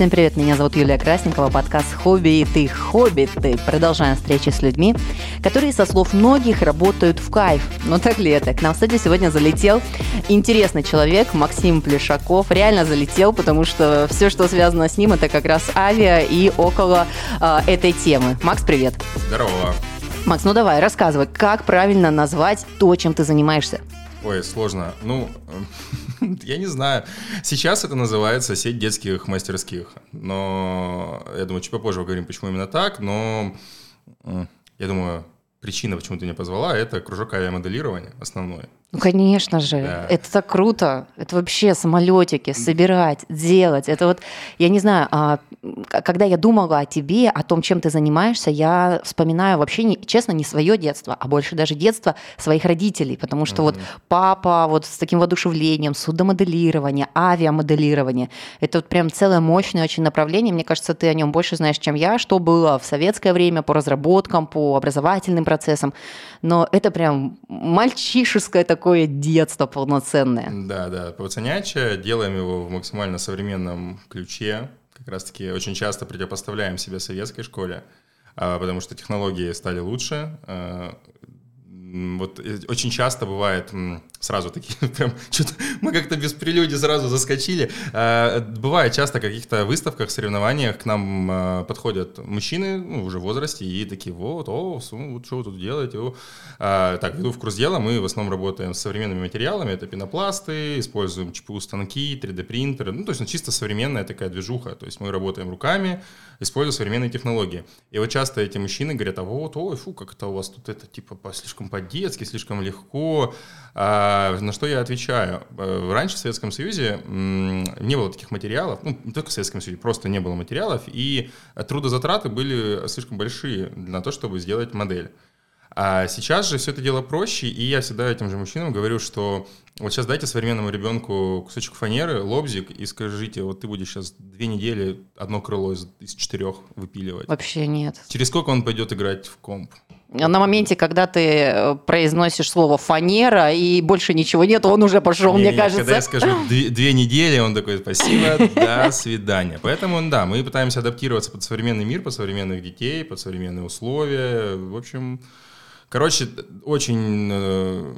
Всем привет, меня зовут Юлия Красникова, подкаст «Хобби и ты, хоббиты». Продолжаем встречи с людьми, которые, со слов многих, работают в кайф. Но так ли это? К нам в студию сегодня залетел интересный человек, Максим Плешаков. Реально залетел, потому что все, что связано с ним, это как раз авиа и около э, этой темы. Макс, привет. Здорово. Макс, ну давай, рассказывай, как правильно назвать то, чем ты занимаешься? Ой, сложно. Ну, я не знаю. Сейчас это называется сеть детских мастерских. Но я думаю, чуть попозже поговорим, почему именно так. Но я думаю, причина, почему ты меня позвала, это кружок авиамоделирования основной. Ну, конечно же, да. это так круто. Это вообще самолетики собирать, делать. Это вот, я не знаю, а, когда я думала о тебе, о том, чем ты занимаешься, я вспоминаю вообще, не, честно, не свое детство, а больше даже детство своих родителей, потому что mm-hmm. вот папа вот с таким воодушевлением, судомоделирование, авиамоделирование, это вот прям целое мощное очень направление. Мне кажется, ты о нем больше знаешь, чем я, что было в советское время по разработкам, по образовательным процессам. Но это прям мальчишеское такое такое детство полноценное. Да, да, пацаняча, делаем его в максимально современном ключе. Как раз-таки очень часто противопоставляем себя советской школе, а, потому что технологии стали лучше, а, вот э, очень часто бывает сразу такие, прям что-то мы как-то без прелюдии сразу заскочили. А, бывает часто в каких-то выставках, соревнованиях к нам а, подходят мужчины ну, уже в возрасте и такие, вот, о, вот что вы тут делаете? О. А, так, в курс дела, мы в основном работаем с современными материалами, это пенопласты, используем ЧПУ станки, 3D-принтеры, ну, то есть ну, чисто современная такая движуха, то есть мы работаем руками, используя современные технологии. И вот часто эти мужчины говорят, а вот, ой, фу, как это у вас тут это типа слишком по-детски, слишком легко. А, на что я отвечаю? Э, раньше в Советском Союзе не было таких материалов, ну, не только в Советском Союзе, просто не было материалов, и трудозатраты были слишком большие на то, чтобы сделать модель. А сейчас же все это дело проще, и я всегда этим же мужчинам говорю, что вот сейчас дайте современному ребенку кусочек фанеры, лобзик, и скажите, вот ты будешь сейчас две недели одно крыло из, из четырех выпиливать. Вообще нет. Через сколько он пойдет играть в комп? На моменте, когда ты э, произносишь слово фанера и больше ничего нет, он уже пошел, не, мне не, кажется. Когда я скажу две, две недели, он такой, спасибо, до свидания. Поэтому, да, мы пытаемся адаптироваться под современный мир, под современных детей, под современные условия. В общем, Короче, очень э,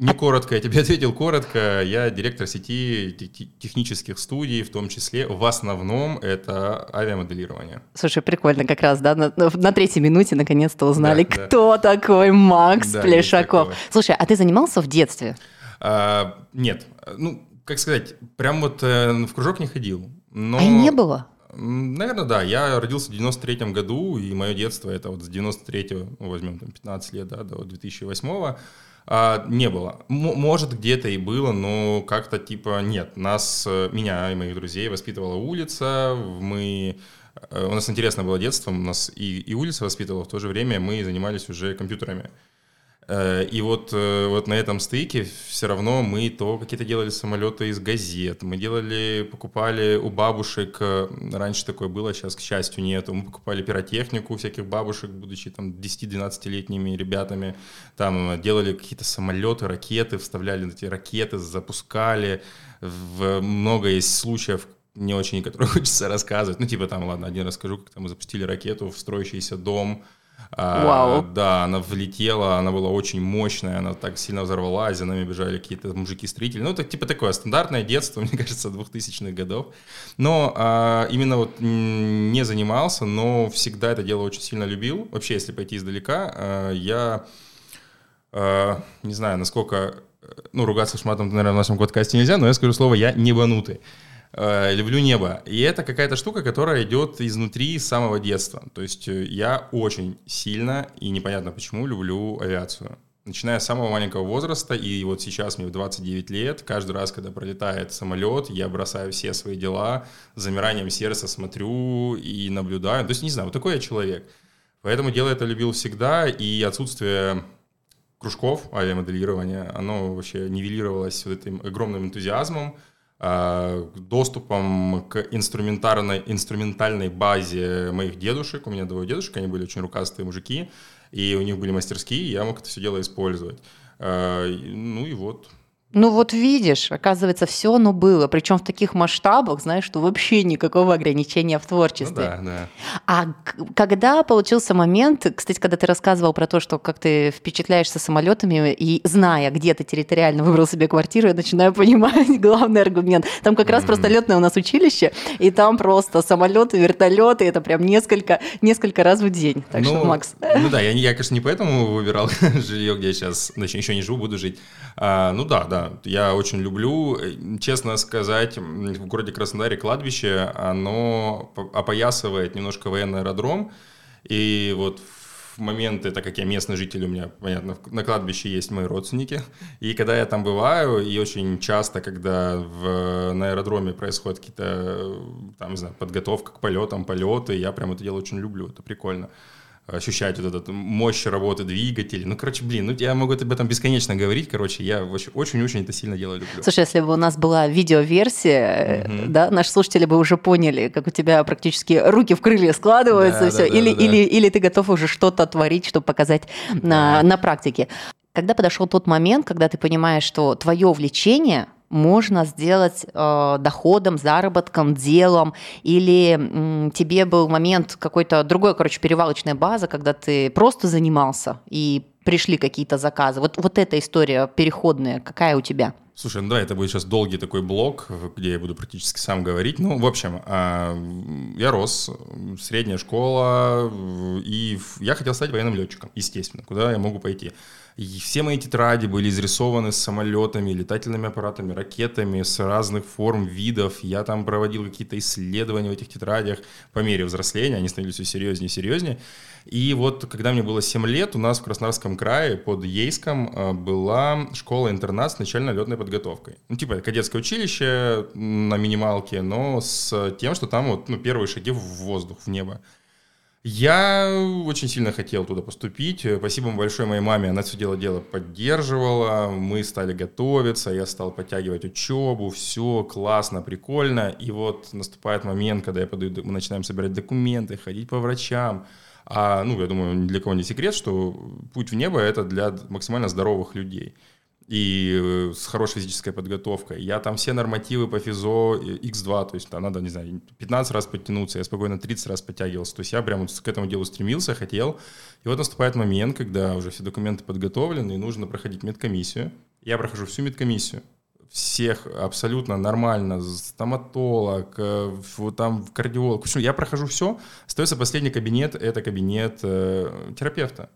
не коротко, я тебе ответил коротко. Я директор сети технических студий, в том числе, в основном это авиамоделирование. Слушай, прикольно как раз, да, на, на третьей минуте наконец-то узнали, да, кто да. такой Макс да, Плешаков. Слушай, а ты занимался в детстве? А, нет, ну, как сказать, прям вот э, в кружок не ходил. Но... А не было? Наверное, да. Я родился в 93-м году, и мое детство это вот с 93-го, ну, возьмем там 15 лет, да, до 2008-го, а, не было. М- может, где-то и было, но как-то типа нет. Нас, э, меня и моих друзей воспитывала улица, мы э, у нас интересное было детство, у нас и, и улица воспитывала, в то же время мы занимались уже компьютерами. Э, и вот, э, вот на этом стыке все равно мы то какие-то делали самолеты из газет, мы делали, покупали у бабушек, э, раньше такое было, сейчас, к счастью, нету, мы покупали пиротехнику у всяких бабушек, будучи там 10-12-летними ребятами, там делали какие-то самолеты, ракеты, вставляли эти ракеты, запускали, в много есть случаев, не очень, которые хочется рассказывать. Ну, типа там, ладно, один расскажу, как там мы запустили ракету в строящийся дом, Вау. А, да, она влетела, она была очень мощная, она так сильно взорвалась, за нами бежали какие-то мужики-строители. Ну, это типа такое стандартное детство, мне кажется, 2000-х годов. Но а, именно вот не занимался, но всегда это дело очень сильно любил. Вообще, если пойти издалека, а, я а, не знаю, насколько... Ну, ругаться с матом, наверное, в нашем подкасте нельзя, но я скажу слово «я небанутый». Э, люблю небо. И это какая-то штука, которая идет изнутри с самого детства. То есть э, я очень сильно и непонятно почему люблю авиацию. Начиная с самого маленького возраста, и вот сейчас мне в 29 лет, каждый раз, когда пролетает самолет, я бросаю все свои дела, с замиранием сердца смотрю и наблюдаю. То есть, не знаю, вот такой я человек. Поэтому дело это любил всегда, и отсутствие кружков авиамоделирования, оно вообще нивелировалось вот этим огромным энтузиазмом, доступом к инструментарной, инструментальной базе моих дедушек. У меня двое дедушек, они были очень рукастые мужики, и у них были мастерские, и я мог это все дело использовать. Э, ну и вот, Ну вот видишь, оказывается, все оно было, причем в таких масштабах, знаешь, что вообще никакого ограничения в творчестве. Ну, да, да. А когда получился момент, кстати, когда ты рассказывал про то, что как ты впечатляешься самолетами и зная, где ты территориально выбрал себе квартиру, я начинаю понимать главный аргумент. Там как раз mm-hmm. просто летное у нас училище, и там просто самолеты, вертолеты, это прям несколько, несколько раз в день. Так ну, что, Макс. Ну да, я, я, конечно, не поэтому выбирал жилье, где я сейчас, еще не живу, буду жить. А, ну да, да, я очень люблю. Честно сказать, в городе Краснодаре кладбище, оно опоясывает немножко военный аэродром. И вот в моменты, так как я местный житель, у меня, понятно, на кладбище есть мои родственники. И когда я там бываю, и очень часто, когда в, на аэродроме происходят какие-то, там, не знаю, подготовка к полетам, полеты, я прям это дело очень люблю, это прикольно ощущать вот эту мощь работы двигателей. Ну, короче, блин, ну я могу об этом бесконечно говорить. Короче, я очень-очень это сильно делаю, люблю. Слушай, если бы у нас была видеоверсия, mm-hmm. да, наши слушатели бы уже поняли, как у тебя практически руки в крылья складываются, да, все. Да, или, да, или, да. или ты готов уже что-то творить, чтобы показать да. на, на практике. Когда подошел тот момент, когда ты понимаешь, что твое увлечение – можно сделать э, доходом, заработком, делом, или м, тебе был момент какой-то другой, короче, перевалочная база, когда ты просто занимался и пришли какие-то заказы. Вот, вот эта история переходная, какая у тебя? Слушай, ну да, это будет сейчас долгий такой блок, где я буду практически сам говорить. Ну, в общем, а, я рос, средняя школа, и я хотел стать военным летчиком, естественно, куда я могу пойти. И все мои тетради были изрисованы самолетами, летательными аппаратами, ракетами с разных форм, видов. Я там проводил какие-то исследования в этих тетрадях по мере взросления, они становились все серьезнее и серьезнее. И вот, когда мне было 7 лет, у нас в Краснодарском крае под Ейском э, была школа-интернат с начальной летной подготовкой. Ну, типа кадетское училище на минималке, но с тем, что там вот, ну, первые шаги в воздух, в небо. Я очень сильно хотел туда поступить. Спасибо большое моей маме, она все дело дело поддерживала. Мы стали готовиться, я стал подтягивать учебу, все классно, прикольно. И вот наступает момент, когда я подаю, мы начинаем собирать документы, ходить по врачам. А, ну, я думаю, ни для кого не секрет, что путь в небо — это для максимально здоровых людей и э, с хорошей физической подготовкой. Я там все нормативы по физо X2, то есть там надо, не знаю, 15 раз подтянуться, я спокойно 30 раз подтягивался. То есть я прям к этому делу стремился, хотел. И вот наступает момент, когда уже все документы подготовлены, и нужно проходить медкомиссию. Я прохожу всю медкомиссию всех абсолютно нормально, стоматолог, э, там кардиолог. Почему? Я прохожу все, остается последний кабинет, это кабинет э, терапевта.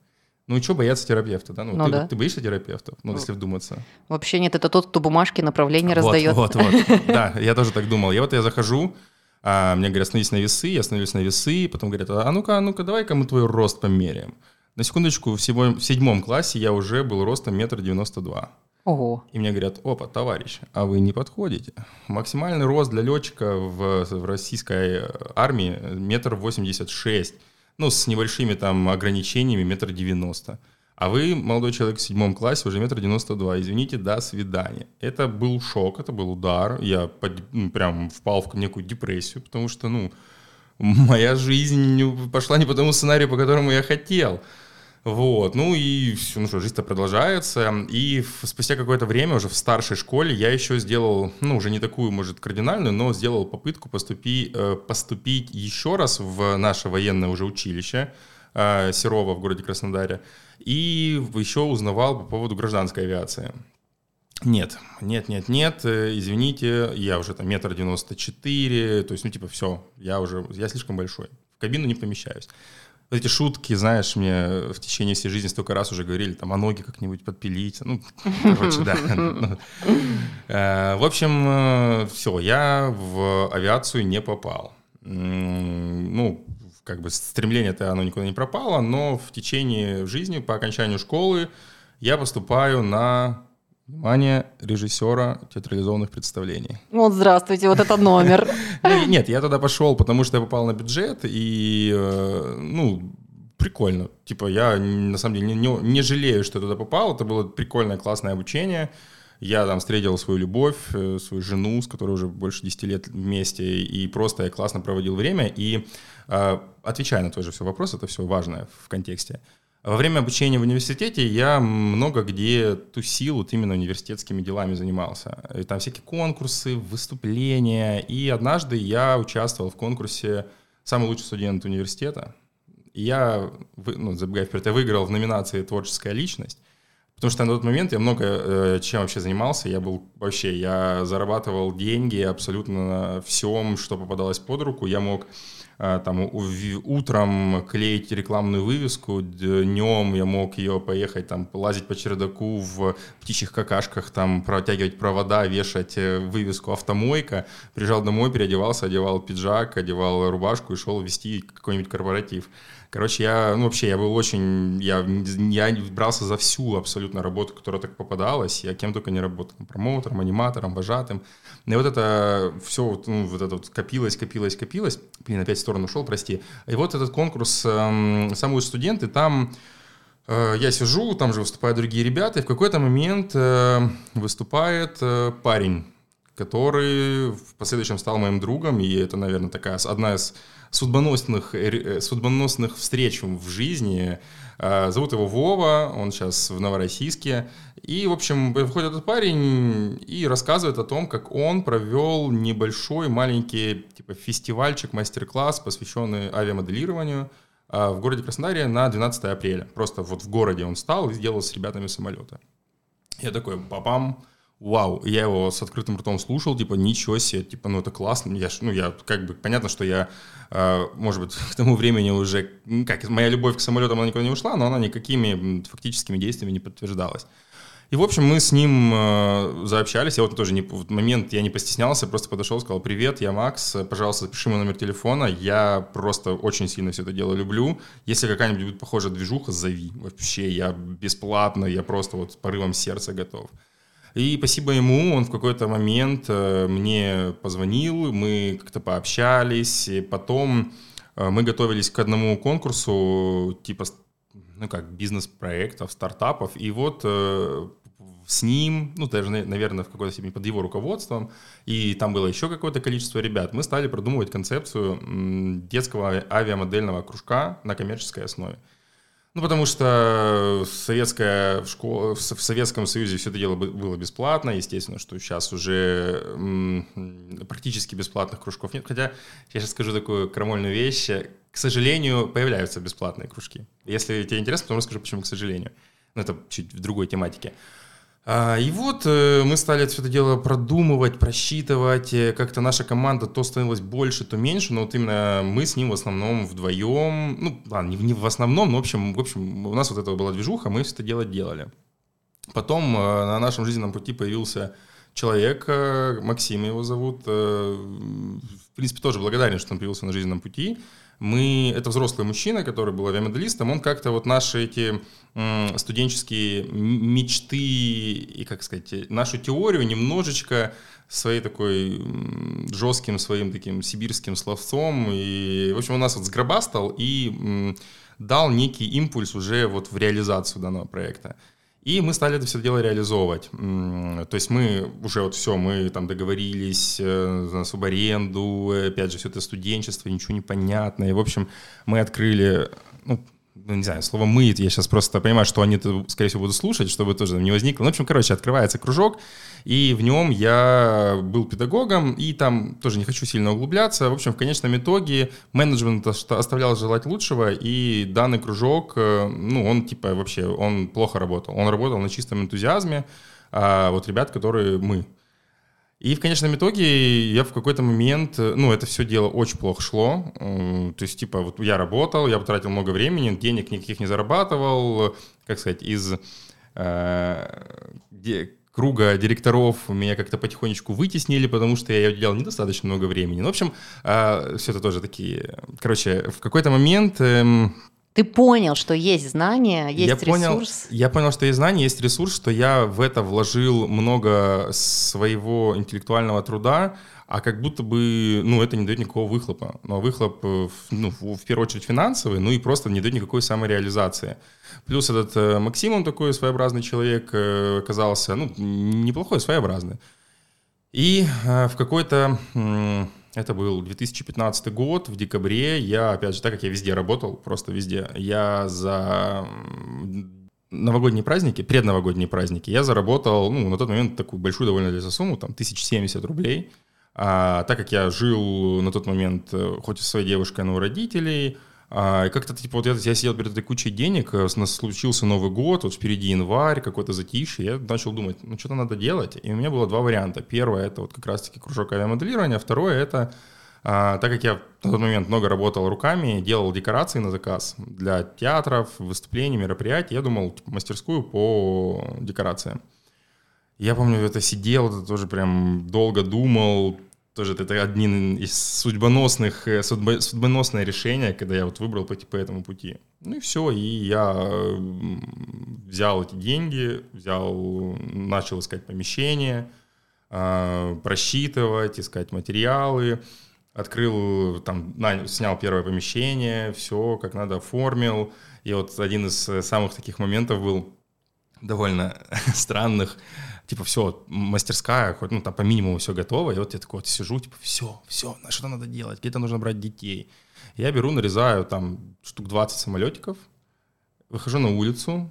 Ну, что бояться терапевта, да? Ну, ну ты, да. ты боишься терапевтов, ну, если вдуматься? Вообще нет, это тот, кто бумажки направления вот, раздает. Вот, вот, Да, я тоже так думал. Я вот я захожу, а мне говорят, становись на весы, я становлюсь на весы, потом говорят, а ну-ка, а ну-ка, давай-ка мы твой рост померяем. На секундочку, в седьмом, в седьмом классе я уже был ростом метр девяносто два. Ого. И мне говорят, опа, товарищ, а вы не подходите. Максимальный рост для летчика в, в российской армии метр восемьдесят шесть ну, с небольшими там ограничениями, метр девяносто. А вы, молодой человек в седьмом классе, уже метр девяносто два. Извините, до свидания. Это был шок, это был удар. Я под, ну, прям впал в некую депрессию, потому что, ну, моя жизнь пошла не по тому сценарию, по которому я хотел. Вот, ну и все, ну что, жизнь-то продолжается. И спустя какое-то время уже в старшей школе я еще сделал, ну уже не такую, может, кардинальную, но сделал попытку поступи, э, поступить еще раз в наше военное уже училище э, Серова в городе Краснодаре. И еще узнавал по поводу гражданской авиации. Нет, нет, нет, нет, э, извините, я уже там метр девяносто четыре, то есть, ну, типа, все, я уже, я слишком большой, в кабину не помещаюсь вот эти шутки, знаешь, мне в течение всей жизни столько раз уже говорили, там, а ноги как-нибудь подпилить. Ну, короче, да. Э, в общем, э, все, я в авиацию не попал. Ну, как бы стремление-то оно никуда не пропало, но в течение жизни, по окончанию школы, я поступаю на Внимание режиссера театрализованных представлений. Вот здравствуйте, вот это номер. Нет, я туда пошел, потому что я попал на бюджет, и, э, ну, прикольно. Типа, я, на самом деле, не, не жалею, что я туда попал. Это было прикольное, классное обучение. Я там встретил свою любовь, э, свою жену, с которой уже больше 10 лет вместе, и просто я классно проводил время. И, э, отвечая на твой же все вопрос, это все важное в контексте, Во время обучения в университете я много где тусил вот именно университетскими делами занимался. И там всякие конкурсы, выступления. И однажды я участвовал в конкурсе «Самый лучший студент университета». И я, ну, забегая вперед, я выиграл в номинации «Творческая личность». Потому что на тот момент я много э, чем вообще занимался. Я был вообще, я зарабатывал деньги абсолютно на всем, что попадалось под руку. Я мог там утром клеить рекламную вывеску, днем я мог ее поехать там лазить по чердаку в птичьих какашках, там протягивать провода, вешать э, вывеску автомойка. Приезжал домой, переодевался, одевал пиджак, одевал рубашку и шел вести какой-нибудь корпоратив. Короче, я, ну, вообще, я был очень, я, я брался за всю абсолютно работу, которая так попадалась. Я кем только не работал, промоутером, аниматором, вожатым. И вот это все, ну, вот это вот копилось, копилось, копилось. Блин, опять в сторону ушел, прости. И вот этот конкурс э, «Самый лучший студент», и там э, я сижу, там же выступают другие ребята, и в какой-то момент э, выступает э, парень, который в последующем стал моим другом, и это, наверное, такая одна из судьбоносных, э, судьбоносных встреч в жизни. А, зовут его Вова, он сейчас в Новороссийске. И, в общем, выходит этот парень и рассказывает о том, как он провел небольшой маленький типа фестивальчик, мастер-класс, посвященный авиамоделированию а, в городе Краснодаре на 12 апреля. Просто вот в городе он стал и сделал с ребятами самолета. Я такой, папам, вау, я его с открытым ртом слушал, типа, ничего себе, типа, ну это классно, я, ну я, как бы, понятно, что я, э, может быть, к тому времени уже, как, моя любовь к самолетам, она никуда не ушла, но она никакими фактическими действиями не подтверждалась. И, в общем, мы с ним э, заобщались. Я вот тоже не, в момент я не постеснялся, просто подошел, сказал, привет, я Макс, пожалуйста, запиши мой номер телефона. Я просто очень сильно все это дело люблю. Если какая-нибудь будет похожая движуха, зови. Вообще, я бесплатно, я просто вот порывом сердца готов. И спасибо ему, он в какой-то момент э, мне позвонил, мы как-то пообщались, и потом э, мы готовились к одному конкурсу, типа, ну как, бизнес-проектов, стартапов, и вот э, с ним, ну, даже, наверное, в какой-то степени под его руководством, и там было еще какое-то количество ребят, мы стали продумывать концепцию детского авиамодельного кружка на коммерческой основе. Ну, потому что советская в, школе, в Советском Союзе все это дело было бесплатно. Естественно, что сейчас уже практически бесплатных кружков нет. Хотя я сейчас скажу такую крамольную вещь. К сожалению, появляются бесплатные кружки. Если тебе интересно, потом расскажу, почему к сожалению. Но это чуть в другой тематике. А, и вот э, мы стали все это дело продумывать, просчитывать. Э, как-то наша команда то становилась больше, то меньше, но вот именно мы с ним в основном вдвоем, ну, ладно, не, в основном, но в общем, в общем, у нас вот это была движуха, мы все это дело делали. Потом э, на нашем жизненном пути появился человек, Максим его зовут, в принципе, тоже благодарен, что он появился на жизненном пути мы, это взрослый мужчина, который был авиамоделистом, он как-то вот наши эти студенческие мечты и, как сказать, нашу теорию немножечко своей такой жестким своим таким сибирским словцом. И, в общем, у нас вот сгробастал и дал некий импульс уже вот в реализацию данного проекта. И мы стали это все дело реализовывать. То есть мы уже вот все, мы там договорились э, на субаренду, опять же, все это студенчество, ничего не понятно. И, в общем, мы открыли, ну, ну, не знаю, слово «мы», я сейчас просто понимаю, что они скорее всего, будут слушать, чтобы тоже не возникло. Ну, в общем, короче, открывается кружок, и в нем я был педагогом, и там тоже не хочу сильно углубляться. В общем, в конечном итоге менеджмент оставлял желать лучшего, и данный кружок, э, ну, он типа вообще, он плохо работал. Он работал на чистом энтузиазме, а вот ребят, которые мы, и в конечном итоге я в какой-то момент, э, ну, это все дело очень плохо шло. То есть, типа, вот я работал, я потратил много времени, денег никаких не зарабатывал, как сказать, из э, круга директоров меня как-то потихонечку вытеснили, потому что я уделял недостаточно много времени. Ну, в общем, э, все это тоже такие... Короче, в какой-то момент... Э, ты понял, что есть знания, есть я ресурс. Понял, я понял, что есть знания, есть ресурс, что я в это вложил много своего интеллектуального труда, а как будто бы, ну, это не дает никакого выхлопа. Но выхлоп, э, ну, в первую очередь финансовый, ну и просто не дает никакой самореализации. Плюс этот э, Максим, он такой своеобразный человек э, оказался, ну, неплохой, своеобразный. И в какой-то Это был 2015 год, в декабре. Я, опять же, так как я везде работал, просто везде, я за новогодние праздники, предновогодние праздники, я заработал, ну, на тот момент такую большую довольно для сумму, там, 1070 рублей. А, так как я жил на тот момент, э, хоть и со своей девушкой, но у родителей, а, и как-то, типа, вот я, я сидел перед этой кучей денег, э, у нас случился Новый год, вот впереди январь, какой-то затишье, я начал думать, ну, что-то надо делать. И у меня было два варианта. Первое — это вот как раз-таки кружок авиамоделирования, второе — это а, так как я на тот момент много работал руками, делал декорации на заказ для театров, выступлений, мероприятий, я думал типа, мастерскую по декорациям. Я помню, это сидел, это тоже прям долго думал, тоже это один из судьбоносных, э, судьбо, судьбоносное решение, когда я вот выбрал пойти по этому пути. Ну и все, и я взял эти деньги, взял, начал искать помещение, а, просчитывать, искать материалы, открыл, там, снял первое помещение, все как надо оформил. И вот один из э, самых таких моментов был довольно странных, типа, все, мастерская, хоть, ну, там по минимуму все готово, и вот я такой вот сижу, типа, все, все, на что надо делать, где-то нужно брать детей. Я беру, нарезаю там штук 20 самолетиков, выхожу на улицу,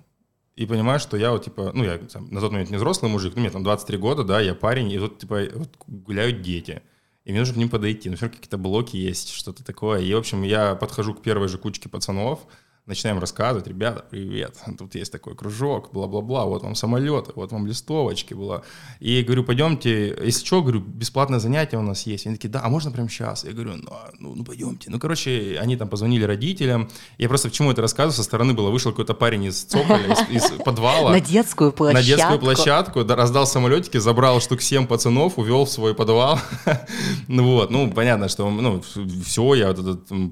и понимаю, что я вот, типа, ну, я там, на тот момент не взрослый мужик, ну, мне там 23 года, да, я парень, и вот, типа, вот гуляют дети – и мне нужно к ним подойти. Ну, какие-то блоки есть, что-то такое. И, в общем, я подхожу к первой же кучке пацанов, начинаем рассказывать, ребята, привет, тут есть такой кружок, бла-бла-бла, вот вам самолеты, вот вам листовочки была. И говорю, пойдемте, если что, говорю, бесплатное занятие у нас есть. Они такие, да, а можно прямо сейчас? Я говорю, ну, а, ну, ну пойдемте. Ну, короче, они там позвонили родителям. Я просто к чему это рассказываю, со стороны было, вышел какой-то парень из цоколя, из, из подвала. На детскую площадку. На детскую площадку, да, раздал самолетики, забрал штук 7 пацанов, увел в свой подвал. ну вот, ну, понятно, что, ну, все, я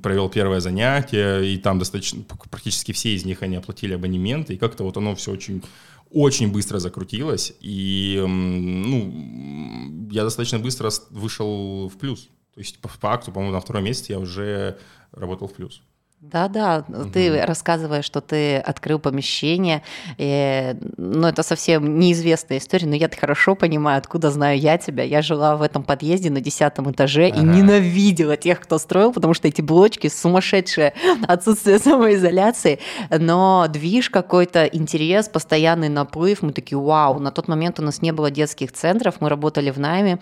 провел первое занятие, и там достаточно практически все из них они оплатили абонементы, и как-то вот оно все очень очень быстро закрутилось, и ну, я достаточно быстро вышел в плюс. То есть по факту, по-моему, на второй месяц я уже работал в плюс. Да-да, угу. ты рассказываешь, что ты открыл помещение, и, ну, это совсем неизвестная история, но я-то хорошо понимаю, откуда знаю я тебя. Я жила в этом подъезде на десятом этаже ага. и ненавидела тех, кто строил, потому что эти блочки сумасшедшие, отсутствие самоизоляции, но движ какой-то, интерес, постоянный наплыв, мы такие, вау, на тот момент у нас не было детских центров, мы работали в найме,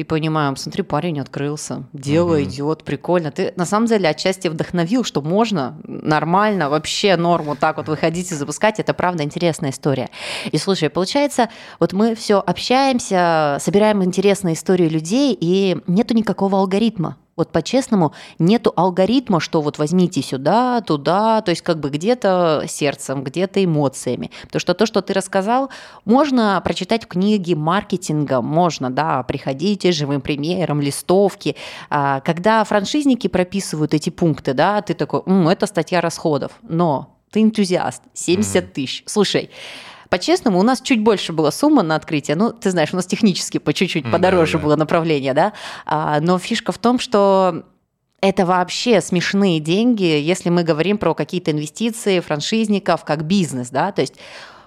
и понимаем, смотри, парень открылся, дело угу. идет, прикольно. Ты на самом деле отчасти вдохновил, что можно нормально, вообще норму так вот выходить и запускать. Это правда интересная история. И слушай, получается, вот мы все общаемся, собираем интересные истории людей, и нету никакого алгоритма. Вот по-честному, нету алгоритма, что вот возьмите сюда, туда, то есть как бы где-то сердцем, где-то эмоциями. Потому что то, что ты рассказал, можно прочитать в книге маркетинга, можно, да, приходите живым примером, листовки. А, когда франшизники прописывают эти пункты, да, ты такой, М, это статья расходов, но ты энтузиаст, 70 mm-hmm. тысяч. Слушай, по-честному, у нас чуть больше была сумма на открытие. Ну, ты знаешь, у нас технически по чуть-чуть подороже да, да. было направление, да. А, но фишка в том, что это вообще смешные деньги, если мы говорим про какие-то инвестиции франшизников как бизнес, да, то есть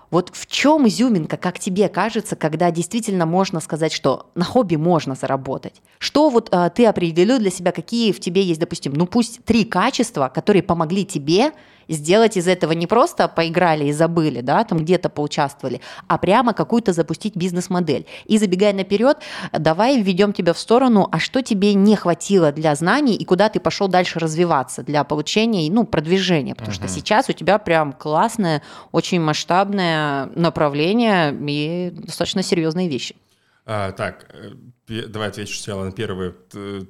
вот в чем изюминка, как тебе кажется, когда действительно можно сказать, что на хобби можно заработать? Что вот а, ты определил для себя, какие в тебе есть, допустим, ну пусть три качества, которые помогли тебе сделать из этого не просто поиграли и забыли, да, там где-то поучаствовали, а прямо какую-то запустить бизнес-модель. И забегая наперед, давай введем тебя в сторону, а что тебе не хватило для знаний и куда ты пошел дальше развиваться для получения, ну, продвижения, потому uh-huh. что сейчас у тебя прям классное, очень масштабное направление и достаточно серьезные вещи. А, так, э, давай отвечу сначала на первые,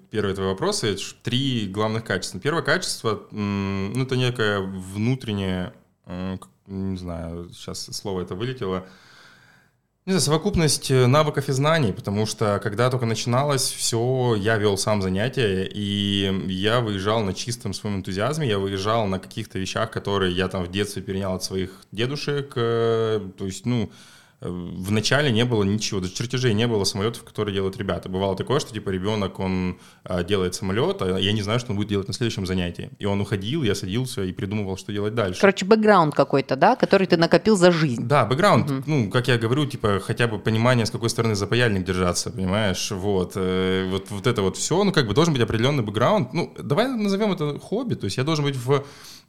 первые твои вопросы. Три главных качества. Первое качество, ну, это некое внутреннее, э, не знаю, сейчас слово это вылетело, не знаю, совокупность э, навыков и знаний, потому что когда только начиналось все, я вел сам занятия, и я выезжал на чистом своем энтузиазме, я выезжал на каких-то вещах, которые я там в детстве перенял от своих дедушек, то есть, ну, в начале не было ничего, даже чертежей не было самолетов, которые делают ребята. Бывало такое, что типа ребенок, он а, делает самолет, а я не знаю, что он будет делать на следующем занятии. И он уходил, я садился и придумывал, что делать дальше. Короче, бэкграунд какой-то, да, который ты накопил за жизнь. Да, бэкграунд, угу. ну, как я говорю, типа хотя бы понимание, с какой стороны за паяльник держаться, понимаешь, вот. Э, вот, вот это вот все, ну, как бы должен быть определенный бэкграунд. Ну, давай назовем это хобби, то есть я должен быть в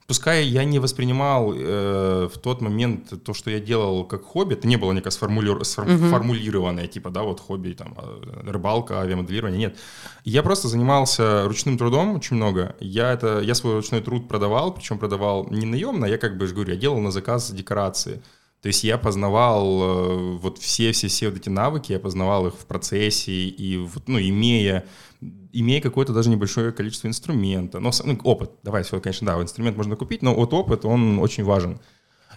Пускай я не воспринимал э, в тот момент то, что я делал как хобби, это не было никак сформули... сформулированное, типа, да, вот хобби, там, а, рыбалка, авиамоделирование, нет. Я просто занимался ручным трудом очень много. Я, это, я свой ручной труд продавал, причем продавал не наемно, я как бы, говорю, я делал на заказ декорации. То есть я познавал э, вот все-все-все вот эти навыки, я познавал их в процессе, и вот, ну, имея имея какое-то даже небольшое количество инструмента. Но ну, опыт, давай, все, конечно, да, инструмент можно купить, но вот опыт, он очень важен.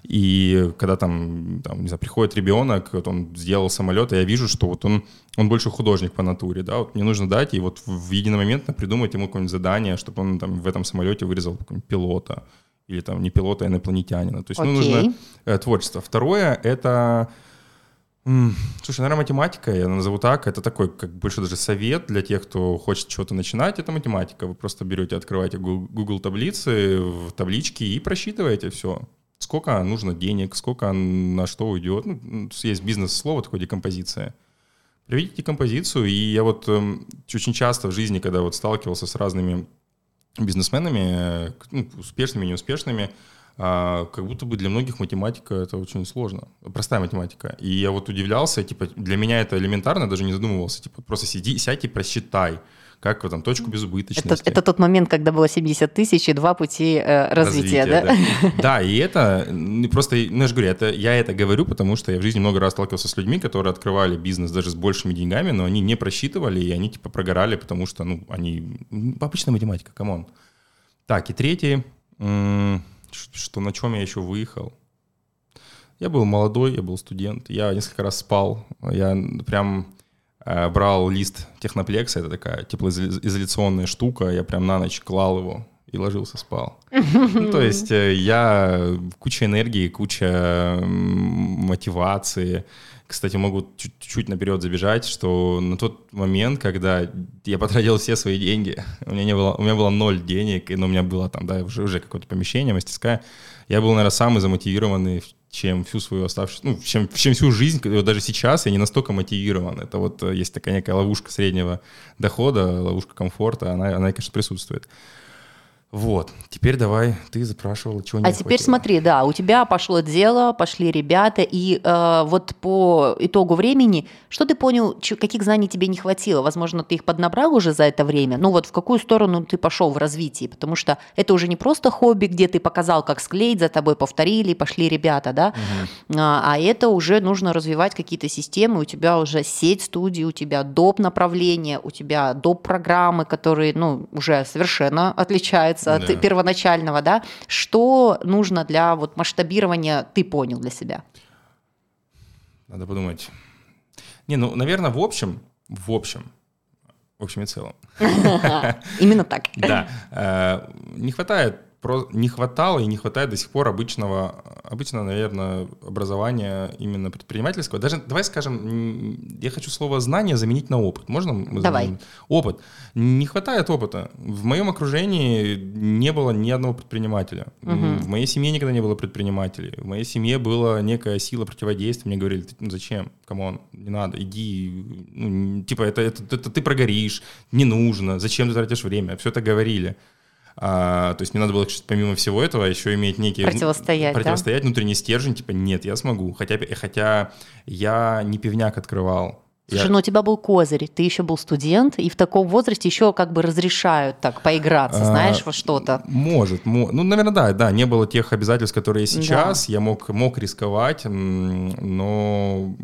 И когда там, там не знаю, приходит ребенок, вот он сделал самолет, и я вижу, что вот он, он больше художник по натуре, да, вот мне нужно дать и вот в единомоментно придумать ему какое-нибудь задание, чтобы он там в этом самолете вырезал пилота или там не пилота, а инопланетянина. То есть, ну, нужно э, творчество. Второе — это Слушай, наверное, математика, я назову так, это такой, как больше даже совет для тех, кто хочет чего-то начинать, это математика. Вы просто берете, открываете Google таблицы, в таблички и просчитываете все. Сколько нужно денег, сколько на что уйдет. Ну, есть бизнес-слово, такое декомпозиция. Приведите декомпозицию, и я вот э, очень часто в жизни, когда вот сталкивался с разными бизнесменами, э, ну, успешными, неуспешными, а, как будто бы для многих математика это очень сложно. Простая математика. И я вот удивлялся, типа, для меня это элементарно, даже не задумывался. Типа, просто сиди, сядь и просчитай как этом точку безубыточности. Это, это тот момент, когда было 70 тысяч и два пути э, развития, развития, да? Да. да, и это просто, ну, я же говорю, это, я это говорю, потому что я в жизни много раз сталкивался с людьми, которые открывали бизнес даже с большими деньгами, но они не просчитывали, и они типа прогорали, потому что, ну, они... Обычная математика, come on. Так, и третий что на чем я еще выехал. Я был молодой, я был студент, я несколько раз спал, я прям брал лист техноплекса, это такая теплоизоляционная штука, я прям на ночь клал его и ложился, спал. Ну, то есть э, я куча энергии, куча мотивации, кстати, могу чуть-чуть наперед забежать, что на тот момент, когда я потратил все свои деньги, у меня не было, у меня было ноль денег, но у меня было там, да, уже, уже какое-то помещение, мастерская, я был, наверное, самый замотивированный, чем всю свою оставшуюся, ну, чем, чем всю жизнь, даже сейчас я не настолько мотивирован. Это вот э, есть такая некая ловушка среднего дохода, ловушка комфорта, она, она конечно, присутствует. Вот, теперь давай, ты запрашивал, чего не А теперь смотри, да, у тебя пошло дело, пошли ребята, и э, вот по итогу времени, что ты понял, каких знаний тебе не хватило? Возможно, ты их поднабрал уже за это время, ну вот в какую сторону ты пошел в развитии, потому что это уже не просто хобби, где ты показал, как склеить, за тобой повторили, пошли ребята, да, угу. а, а это уже нужно развивать какие-то системы, у тебя уже сеть студий, у тебя доп. направления, у тебя доп. программы, которые, ну, уже совершенно отличаются получается, да. первоначального, да, что нужно для вот масштабирования, ты понял для себя? Надо подумать. Не, ну, наверное, в общем, в общем, в общем и целом. Именно так. Да. Э, не хватает про, не хватало и не хватает до сих пор обычного, обычного, наверное, образования именно предпринимательского. Даже, давай скажем, я хочу слово «знание» заменить на опыт. Можно? Давай. Опыт. Не хватает опыта. В моем окружении не было ни одного предпринимателя. Угу. В моей семье никогда не было предпринимателей. В моей семье была некая сила противодействия. Мне говорили, ну зачем? Come on, не надо, иди. Ну, типа, это, это, это ты прогоришь, не нужно, зачем ты тратишь время? Все это говорили. А, то есть мне надо было, помимо всего этого, еще иметь некий... Противостоять, Противостоять, да? внутренний стержень, типа, нет, я смогу. Хотя, хотя я не пивняк открывал. Слушай, я... ну у тебя был козырь, ты еще был студент, и в таком возрасте еще как бы разрешают так поиграться, а, знаешь, во что-то. Может, мо... ну, наверное, да, да, не было тех обязательств, которые сейчас, да. я мог, мог рисковать, но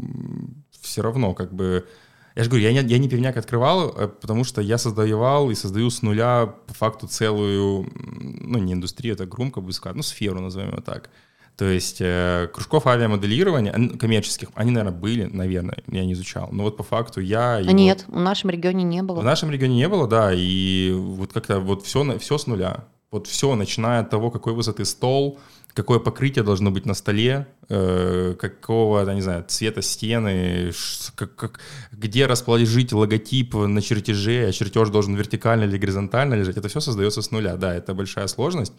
все равно как бы я же говорю, я не, я не пивняк открывал, э, потому что я создавал и создаю с нуля по факту целую, ну не индустрию, это громко будет сказать, ну сферу назовем его так. То есть э, кружков авиамоделирования, коммерческих, они, наверное, были, наверное, я не изучал. Но вот по факту я... Его... Нет, в нашем регионе не было. В нашем регионе не было, да, и вот как-то вот все, все с нуля. Вот все, начиная от того, какой высоты стол, какое покрытие должно быть на столе, э, какого, не знаю, цвета стены, как, как, где расположить логотип на чертеже, а чертеж должен вертикально или горизонтально лежать. Это все создается с нуля. Да, это большая сложность.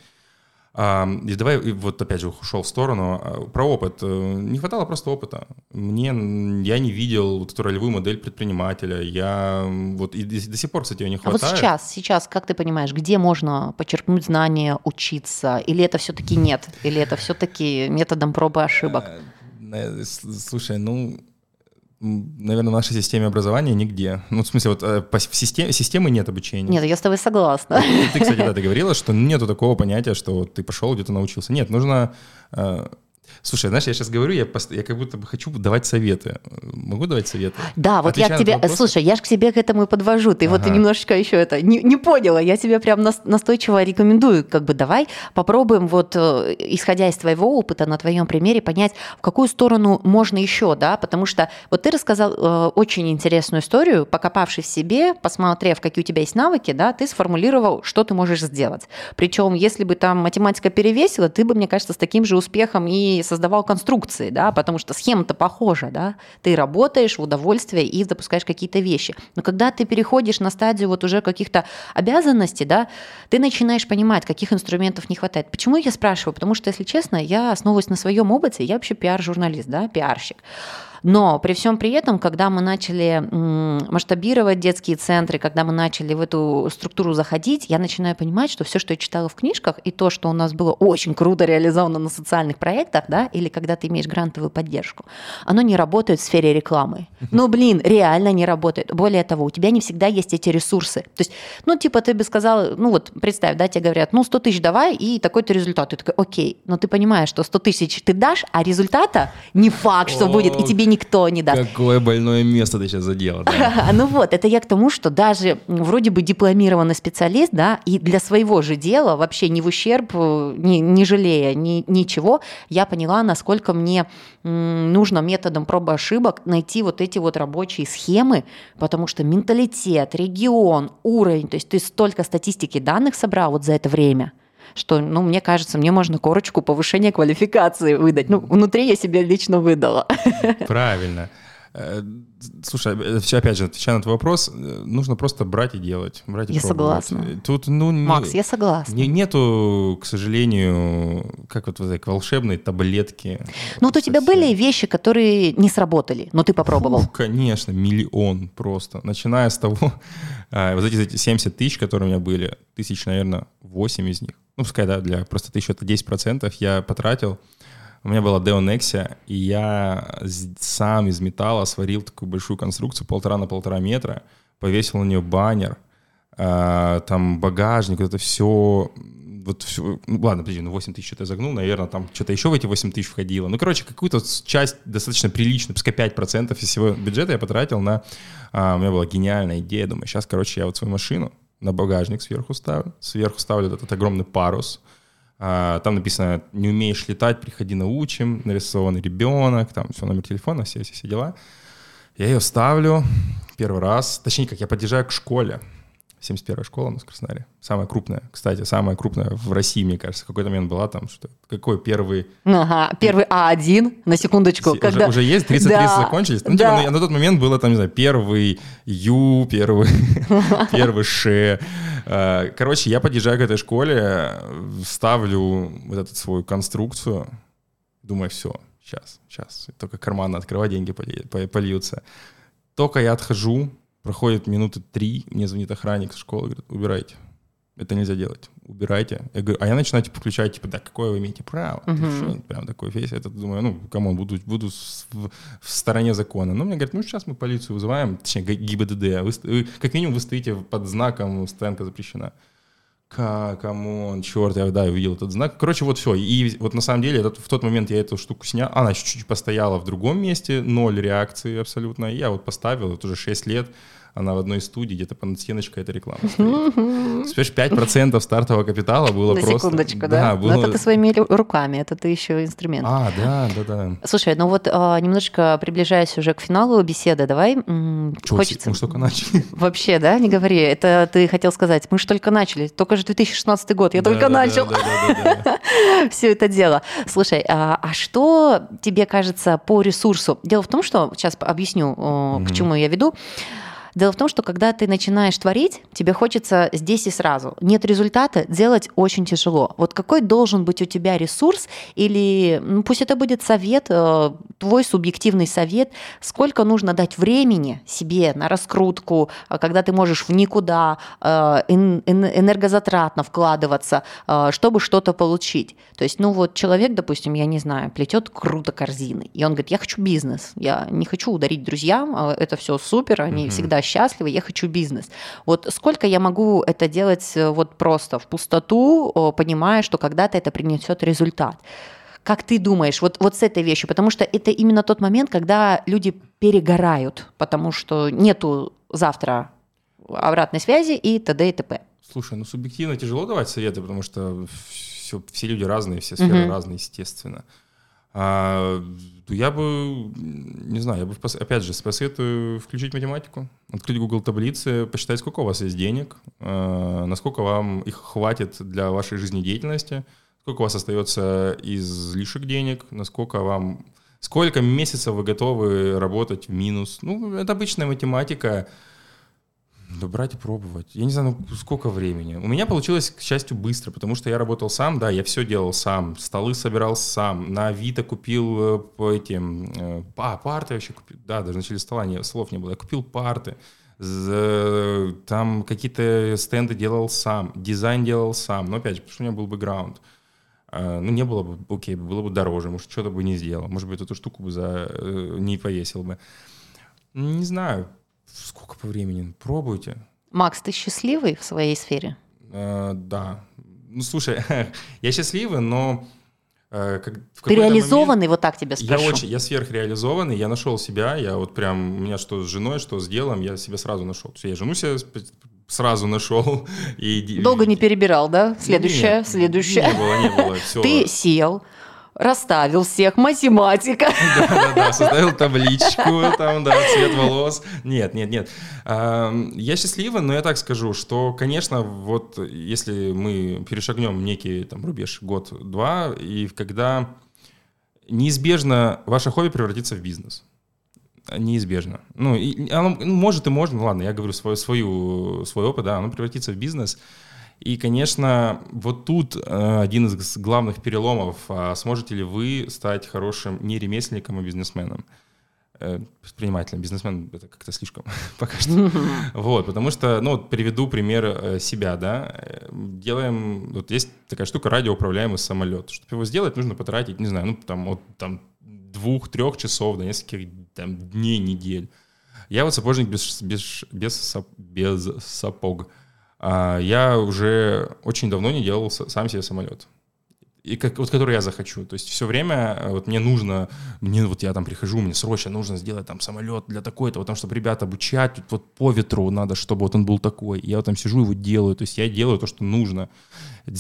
И давай, вот опять же, ушел в сторону. А, про опыт. Э, не хватало просто опыта. Мне, я не видел вот эту ролевую модель предпринимателя. Я вот и до сих пор, кстати, ее не хватает. А вот сейчас, сейчас, как ты понимаешь, где можно почерпнуть знания, учиться? Или это все-таки нет? Или это все-таки методом пробы и ошибок? Э, слушай, ну, наверное, в нашей системе образования нигде. Ну, в смысле, вот э, по, в системе, системы нет обучения. Нет, я с тобой согласна. Ты, кстати, да, ты говорила, что нету такого понятия, что ты пошел где-то научился. Нет, нужно э, Слушай, знаешь, я сейчас говорю, я, пост... я как будто бы хочу давать советы. Могу давать советы? Да, вот Отвечая я к тебе... Слушай, я же к тебе к этому и подвожу. Ты ага. вот немножечко еще это не, не поняла. Я тебе прям настойчиво рекомендую. Как бы давай попробуем вот, э, исходя из твоего опыта, на твоем примере, понять, в какую сторону можно еще, да, потому что вот ты рассказал э, очень интересную историю, покопавшись в себе, посмотрев, какие у тебя есть навыки, да, ты сформулировал, что ты можешь сделать. Причем, если бы там математика перевесила, ты бы, мне кажется, с таким же успехом и создавал конструкции, да, потому что схема-то похожа, да, ты работаешь в удовольствие и запускаешь какие-то вещи. Но когда ты переходишь на стадию вот уже каких-то обязанностей, да, ты начинаешь понимать, каких инструментов не хватает. Почему я спрашиваю? Потому что, если честно, я основываюсь на своем опыте, я вообще пиар-журналист, да, пиарщик. Но при всем при этом, когда мы начали масштабировать детские центры, когда мы начали в эту структуру заходить, я начинаю понимать, что все, что я читала в книжках, и то, что у нас было очень круто реализовано на социальных проектах, да, или когда ты имеешь грантовую поддержку, оно не работает в сфере рекламы. Ну, блин, реально не работает. Более того, у тебя не всегда есть эти ресурсы. То есть, ну, типа, ты бы сказал, ну, вот представь, да, тебе говорят, ну, 100 тысяч давай, и такой-то результат. Ты такой, окей, но ты понимаешь, что 100 тысяч ты дашь, а результата не факт, что будет, и тебе не никто не даст. Какое больное место ты сейчас задела. Да? ну вот, это я к тому, что даже вроде бы дипломированный специалист, да, и для своего же дела, вообще не в ущерб, не, не жалея ни, ничего, я поняла, насколько мне нужно методом пробы ошибок найти вот эти вот рабочие схемы, потому что менталитет, регион, уровень, то есть ты столько статистики данных собрал вот за это время – что, ну, мне кажется, мне можно корочку повышения квалификации выдать. Ну, внутри я себе лично выдала. Правильно. Э, слушай, э, опять же, отвечая на твой вопрос, э, нужно просто брать и делать. Брать и я пробовать. согласна. Тут, ну, Макс, не, я согласна. Не, нету, к сожалению, как вот так, волшебной таблетки. Ну, вот у тебя были вещи, которые не сработали, но ты попробовал. Фу, конечно, миллион просто. Начиная с того, вот эти 70 тысяч, которые у меня были, тысяч, наверное, 8 из них, ну, пускай, да, для просто тысячи это 10% я потратил. У меня была Deo Nexia, и я сам из металла сварил такую большую конструкцию, полтора на полтора метра, повесил на нее баннер, э, там багажник, вот это все, вот все, ну ладно, подожди, ну 8 тысяч что-то загнул, наверное, там что-то еще в эти 8 тысяч входило. Ну, короче, какую-то часть достаточно приличную, пускай 5% из всего бюджета я потратил на... А, у меня была гениальная идея, думаю, сейчас, короче, я вот свою машину на багажник сверху ставлю. Сверху ставлю этот огромный парус. А, там написано «Не умеешь летать, приходи научим», нарисованный ребенок, там все, номер телефона, все, все, все дела. Я ее ставлю первый раз, точнее, как я подъезжаю к школе. 71-я школа у нас в Краснодаре. Самая крупная, кстати, самая крупная в России, мне кажется. В какой-то момент была там что Какой первый... Ага, первый А1, на секундочку. Уже, когда... уже есть? 30 да. закончились? Ну, типа, на, на тот момент было там, не знаю, первый Ю, первый, первый Ш. А, короче, я подъезжаю к этой школе, ставлю вот эту свою конструкцию, думаю, все, сейчас, сейчас. Только карманы открывай, деньги польются. Только я отхожу, Проходит минуты три, мне звонит охранник с школы, говорит, убирайте. Это нельзя делать. Убирайте. Я говорю, а я начинаю типа включать, типа, да, какое вы имеете право? Uh-huh. Прям такой весь это думаю, ну, кому буду, буду в, в стороне закона. Ну, мне говорят, ну, сейчас мы полицию вызываем, точнее, ГИБДД. Вы, вы, как минимум вы стоите под знаком «Стоянка запрещена». Come on, черт, я, да, увидел этот знак. Короче, вот все. И вот на самом деле этот, в тот момент я эту штуку снял. Она чуть-чуть постояла в другом месте, ноль реакции абсолютно. И я вот поставил, это уже 6 лет. Она в одной студии, где-то по стеночкой эта реклама стоит. 5% стартового капитала было На просто... секундочку, да? было... Но это ты своими руками, это ты еще инструмент. А, да, да, да. Слушай, ну вот а, немножечко приближаясь уже к финалу беседы, давай хочется... Мы только начали. Вообще, да, не говори. Это ты хотел сказать. Мы же только начали. Только же 2016 год. Я Да, только да, начал. все это дело. Слушай, а, а что тебе кажется по ресурсу? Дело в том, что сейчас объясню, к чему я веду. Дело в том, что когда ты начинаешь творить, тебе хочется здесь и сразу. Нет результата, делать очень тяжело. Вот какой должен быть у тебя ресурс или, ну, пусть это будет совет, э, твой субъективный совет, сколько нужно дать времени себе на раскрутку, э, когда ты можешь в никуда э, эн- эн- энергозатратно вкладываться, чтобы что-то получить. То есть, ну вот человек, допустим, я не знаю, плетет круто корзины, и он говорит, я хочу бизнес, я не хочу ударить друзьям, это все супер, они Мгм. всегда счастливы, я хочу бизнес. Вот сколько я могу это делать э, вот просто в пустоту, понимая, что когда-то это принесет результат. Как ты думаешь, вот, вот с этой вещью? Потому что это именно тот момент, когда люди перегорают, потому что нету завтра обратной связи и т.д. и т.п. Слушай, ну субъективно тяжело давать советы, потому что все, все люди разные, все сферы Мгм. разные, естественно. А, ну, я бы, не знаю, я бы, опять же, посоветую включить математику, открыть Google таблицы, посчитать, сколько у вас есть денег, а, насколько вам их хватит для вашей жизнедеятельности, сколько у вас остается излишек денег, насколько вам... Сколько месяцев вы готовы работать в минус? Ну, это обычная математика. Да брать и пробовать. Я не знаю, ну сколько времени. У меня получилось, к счастью, быстро, потому что я работал сам, да, я все делал сам, столы собирал сам, на Авито купил э, по этим, а, парты вообще купил, да, даже начали стола, не, слов не было, я купил парты, там какие-то стенды делал сам, дизайн делал сам, но опять же, потому что у меня был бэкграунд. А, Ну, не было бы, окей, было бы дороже, может, что-то бы не сделал, может быть, эту штуку бы за, э, не повесил бы. Не знаю, сколько по времени, пробуйте. Макс, ты счастливый в своей сфере? Э, да. Ну, слушай, я счастливый, но... э, как- Ты какой-то момент реализованный, вот так тебя Я спрошу. очень, я сверхреализованный, я нашел себя, я вот прям, у меня что с женой, что с делом, я себя сразу нашел. То есть я жену себя сп- сразу нашел. И, Долго не перебирал, да? Следующее, Нет, следующее. Не было, не было, все. Ты сел, расставил всех, математика. Да-да-да, составил табличку, там, да, цвет волос. Нет, нет, нет. Я счастливый, но я так скажу, что, конечно, вот если мы перешагнем некий там рубеж год-два, и когда неизбежно ваше хобби превратится в бизнес. Неизбежно. Ну, и, оно, ну, может и можно, ладно, я говорю свою, свою, свой опыт, да, оно превратится в бизнес. И, конечно, вот тут э, один из главных переломов. А сможете ли вы стать хорошим не ремесленником, а бизнесменом? Э, предпринимателем. Бизнесмен — это как-то слишком пока что. Вот, потому что, ну, вот приведу пример э, себя, да. Э, Делаем, вот есть такая штука радиоуправляемый самолет. Чтобы его сделать, нужно потратить, не знаю, ну, там, от там, двух-трех часов до нескольких там, дней, недель. Я вот сапожник без, без, без, без сапог. А, я уже очень давно не делал сам себе самолет. И как, вот который я захочу. То есть все время э, вот мне нужно, мне вот я там прихожу, мне срочно нужно сделать там самолет для такой-то, там, чтобы ребят обучать, вот, по ветру надо, чтобы вот он был такой. Я вот там сижу его делаю, то есть я делаю то, что нужно.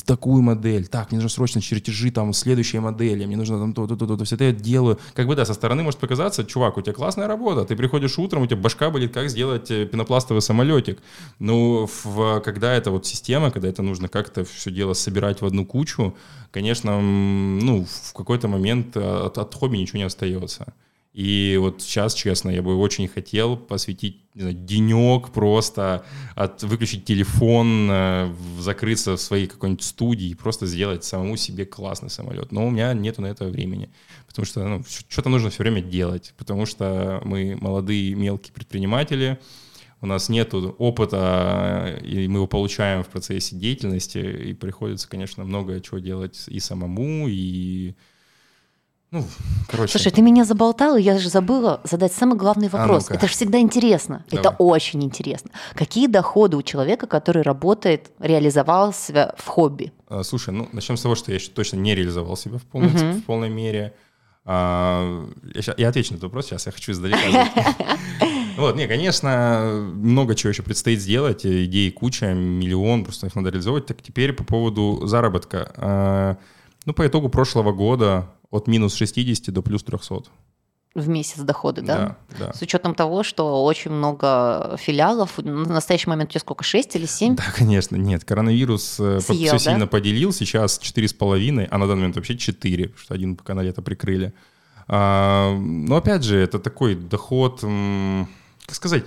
Такую модель, так, мне нужно срочно чертежи там следующей модели, мне нужно там то-то, то-то, то все это я делаю. Как бы да, со стороны может показаться, чувак, у тебя классная работа, ты приходишь утром, у тебя башка болит, как сделать э, пенопластовый самолетик. Ну, в, когда это вот система, когда это нужно как-то все дело собирать в одну кучу, конечно, ну, в какой-то момент от, от хобби ничего не остается. И вот сейчас, честно, я бы очень хотел посвятить не знаю, денек просто, от, выключить телефон, э, закрыться в своей какой-нибудь студии и просто сделать самому себе классный самолет. Но у меня нету на это времени, потому что ну, что-то нужно все время делать, потому что мы молодые мелкие предприниматели, у нас нет опыта, и мы его получаем в процессе деятельности, и приходится, конечно, много чего делать и самому, и... Ну, короче. Слушай, ты меня заболтал, и я же забыла задать самый главный вопрос. ну-ка. это же всегда интересно. Это Давай. очень интересно. Какие доходы у человека, который работает, реализовал себя в хобби? А, Слушай, ну начнем с того, что я еще точно не реализовал себя в полной, Мгм. в полной мере. А, я, ща- я отвечу на этот вопрос сейчас, я хочу издалека. Вот, не, конечно, много чего еще предстоит сделать, идей куча, миллион, просто их надо реализовывать. Так теперь по поводу заработка. Ну, по итогу прошлого года от минус 60 до плюс 300 в месяц доходы, да? Да, да. С учетом того, что очень много филиалов. На настоящий момент у тебя сколько, 6 или 7? Да, конечно, нет. Коронавирус э, Съел, все да? сильно поделил. Сейчас 4,5, а на данный момент вообще 4, потому что один пока на лето прикрыли. А, но опять же, это такой доход, как сказать,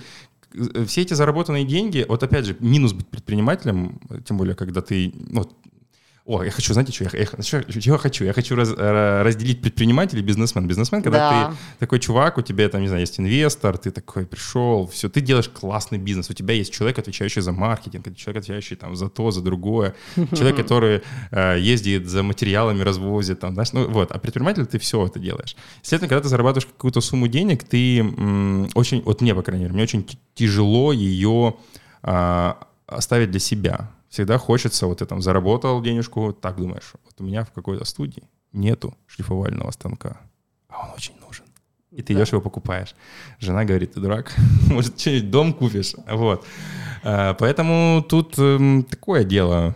э, все эти заработанные деньги, вот опять же, минус быть предпринимателем, тем более, когда ты, ну, о, я хочу, знаете, что я, я, чего я хочу? Я хочу раз- э, разделить предприниматель и бизнесмен. Бизнесмен, когда Да. ты такой чувак, у тебя там, не знаю, есть инвестор, ты такой пришел, все, ты делаешь классный бизнес, у тебя есть человек, отвечающий за маркетинг, человек, отвечающий там за то, за другое, человек, который э, ездит за материалами, развозит, там, знаешь, ну вот, а предприниматель ты все это делаешь. Следовательно, когда ты зарабатываешь какую-то сумму денег, ты м, очень, вот мне, по крайней мере, мне очень тяжело ее а, оставить для себя. Всегда хочется, вот ты там заработал денежку, так думаешь, вот у меня в какой-то студии нету шлифовального станка, а он очень нужен. И ты Да. идешь его покупаешь. Жена говорит, ты дурак, может, что-нибудь дом купишь? Вот. А, Поэтому тут эм, такое дело.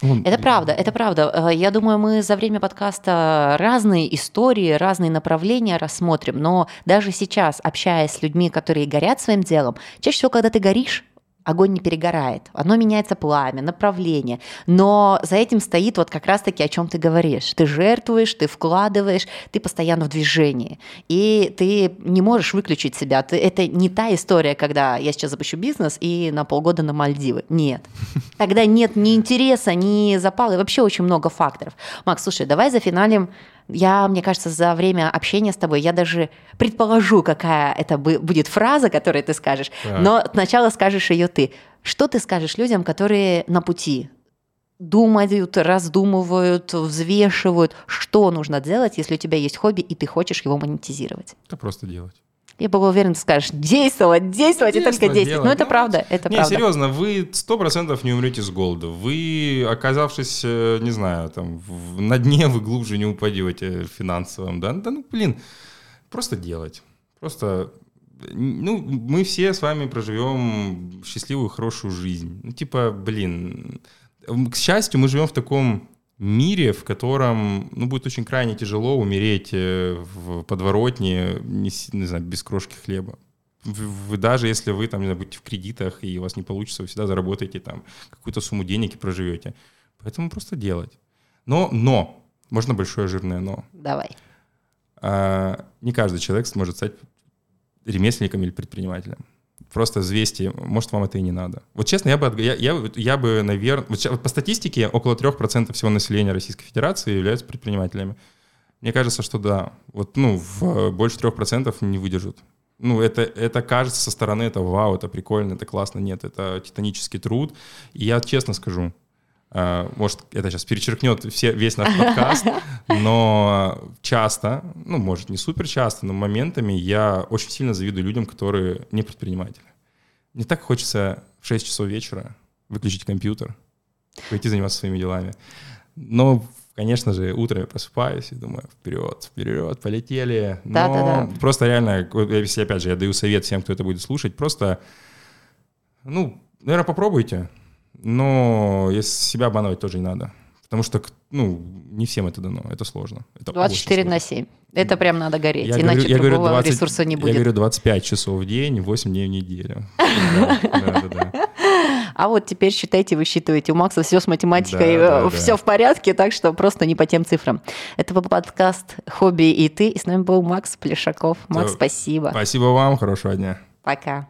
Ну, Это правда, это правда. Э, Я думаю, мы за время подкаста разные истории, разные направления рассмотрим, но даже сейчас, общаясь с людьми, которые горят своим делом, чаще всего, когда ты горишь, огонь не перегорает. Оно меняется пламя, направление. Но за этим стоит вот как раз-таки, о чем ты говоришь. Ты жертвуешь, ты вкладываешь, ты постоянно в движении. И ты не можешь выключить себя. Ты, это не та история, когда я сейчас запущу бизнес и на полгода на Мальдивы. Нет. Тогда нет ни интереса, ни запала, и вообще очень много факторов. Макс, слушай, давай зафиналим. Я, мне кажется, за время общения с тобой я даже предположу, какая это будет фраза, которую ты скажешь, Так. но сначала скажешь ее ты. Что ты скажешь людям, которые на пути? думают, раздумывают, взвешивают, что нужно делать, если у тебя есть хобби, и ты хочешь его монетизировать. Это просто делать. Я была уверена, ты скажешь действовать, действовать и только Действовать, делать. Ну, это Ну, правда, это не, правда. серьезно, вы сто процентов не умрете с голода. Вы, оказавшись, э, не знаю, там, в- на дне, вы глубже не упадете в финансовом, да? Да ну, блин, просто делать. Просто, ну, мы все с вами проживем счастливую, хорошую жизнь. Ну, типа, блин, к счастью, мы живем в таком мире, в котором, ну, будет очень крайне тяжело умереть э, в подворотне, не, не знаю, без крошки хлеба. Вы даже если вы там, не знаю, будете в кредитах и у вас не получится, вы всегда заработаете там какую-то сумму денег и проживете. Поэтому просто делать. Но, но, можно большое жирное но. Давай. А, не каждый человек сможет стать ремесленником или предпринимателем. Просто взвесьте, может, вам это и не надо. Вот честно, я бы, я, я, я бы наверное... Вот по статистике около 3% всего населения Российской Федерации являются предпринимателями. Мне кажется, что да. Вот, ну, в, больше 3% не выдержат. Ну, это, это кажется со стороны, это вау, это прикольно, это классно. Нет, это титанический труд. И я честно скажу, может, это сейчас перечеркнет все, весь наш подкаст, но часто, ну, может, не супер часто, но моментами я очень сильно завидую людям, которые не предприниматели. Мне так хочется в 6 часов вечера выключить компьютер, пойти заниматься своими делами. Но, конечно же, утром я просыпаюсь и думаю, вперед, вперед, полетели. Но Да-да-да. Просто реально, если, опять же, я даю совет всем, кто это будет слушать, просто, ну, наверное, попробуйте, но если себя обманывать тоже не надо. Потому что, ну, не всем это дано, это сложно. Это 24 очень на сложно. 7. Это прям надо гореть, Я иначе говорю, я говорю другого 20 ресурса не Я будет. говорю 25 часов в день, 8 дней в неделю. А вот теперь считайте, высчитывайте. У Макса все с математикой, Да, да, все да. в порядке, так что просто не по тем цифрам. Это был подкаст «Хобби и ты», и с нами был Макс Плешаков. Макс, спасибо. Спасибо вам, хорошего дня. Пока.